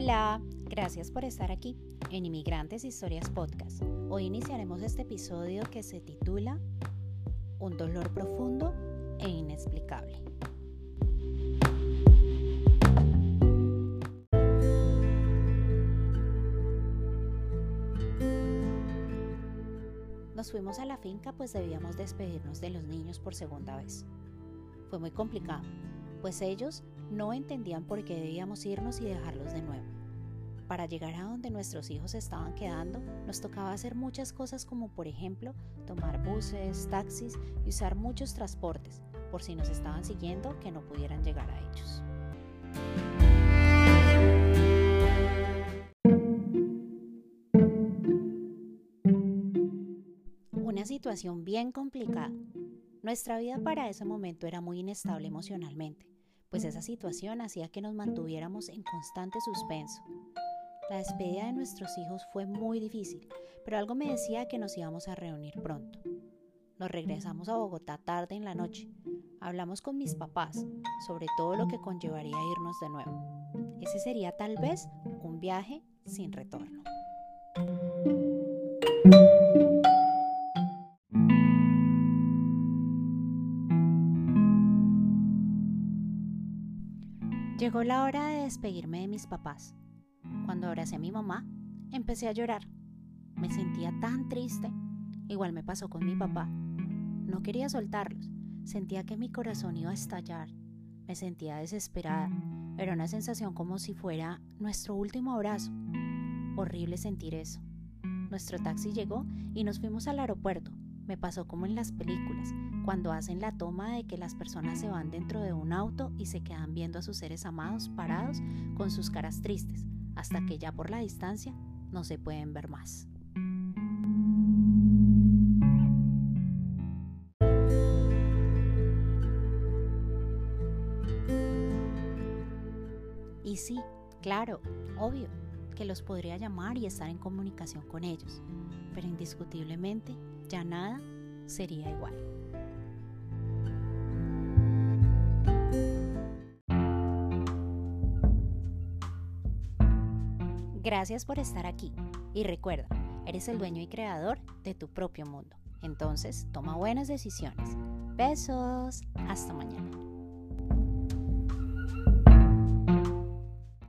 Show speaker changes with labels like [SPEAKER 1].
[SPEAKER 1] Hola, gracias por estar aquí en Inmigrantes Historias Podcast. Hoy iniciaremos este episodio que se titula Un dolor profundo e inexplicable. Nos fuimos a la finca pues debíamos despedirnos de los niños por segunda vez. Fue muy complicado, pues ellos no entendían por qué debíamos irnos y dejarlos de nuevo. Para llegar a donde nuestros hijos estaban quedando, nos tocaba hacer muchas cosas como por ejemplo tomar buses, taxis y usar muchos transportes, por si nos estaban siguiendo que no pudieran llegar a ellos. Una situación bien complicada. Nuestra vida para ese momento era muy inestable emocionalmente, pues esa situación hacía que nos mantuviéramos en constante suspenso. La despedida de nuestros hijos fue muy difícil, pero algo me decía que nos íbamos a reunir pronto. Nos regresamos a Bogotá tarde en la noche. Hablamos con mis papás sobre todo lo que conllevaría irnos de nuevo. Ese sería tal vez un viaje sin retorno. Llegó la hora de despedirme de mis papás. Cuando abracé a mi mamá, empecé a llorar. Me sentía tan triste. Igual me pasó con mi papá. No quería soltarlos. Sentía que mi corazón iba a estallar. Me sentía desesperada. Era una sensación como si fuera nuestro último abrazo. Horrible sentir eso. Nuestro taxi llegó y nos fuimos al aeropuerto. Me pasó como en las películas, cuando hacen la toma de que las personas se van dentro de un auto y se quedan viendo a sus seres amados parados con sus caras tristes, hasta que ya por la distancia no se pueden ver más. Y sí, claro, obvio, que los podría llamar y estar en comunicación con ellos, pero indiscutiblemente ya nada sería igual. Gracias por estar aquí y recuerda, eres el dueño y creador de tu propio mundo. Entonces, toma buenas decisiones. Besos. Hasta mañana.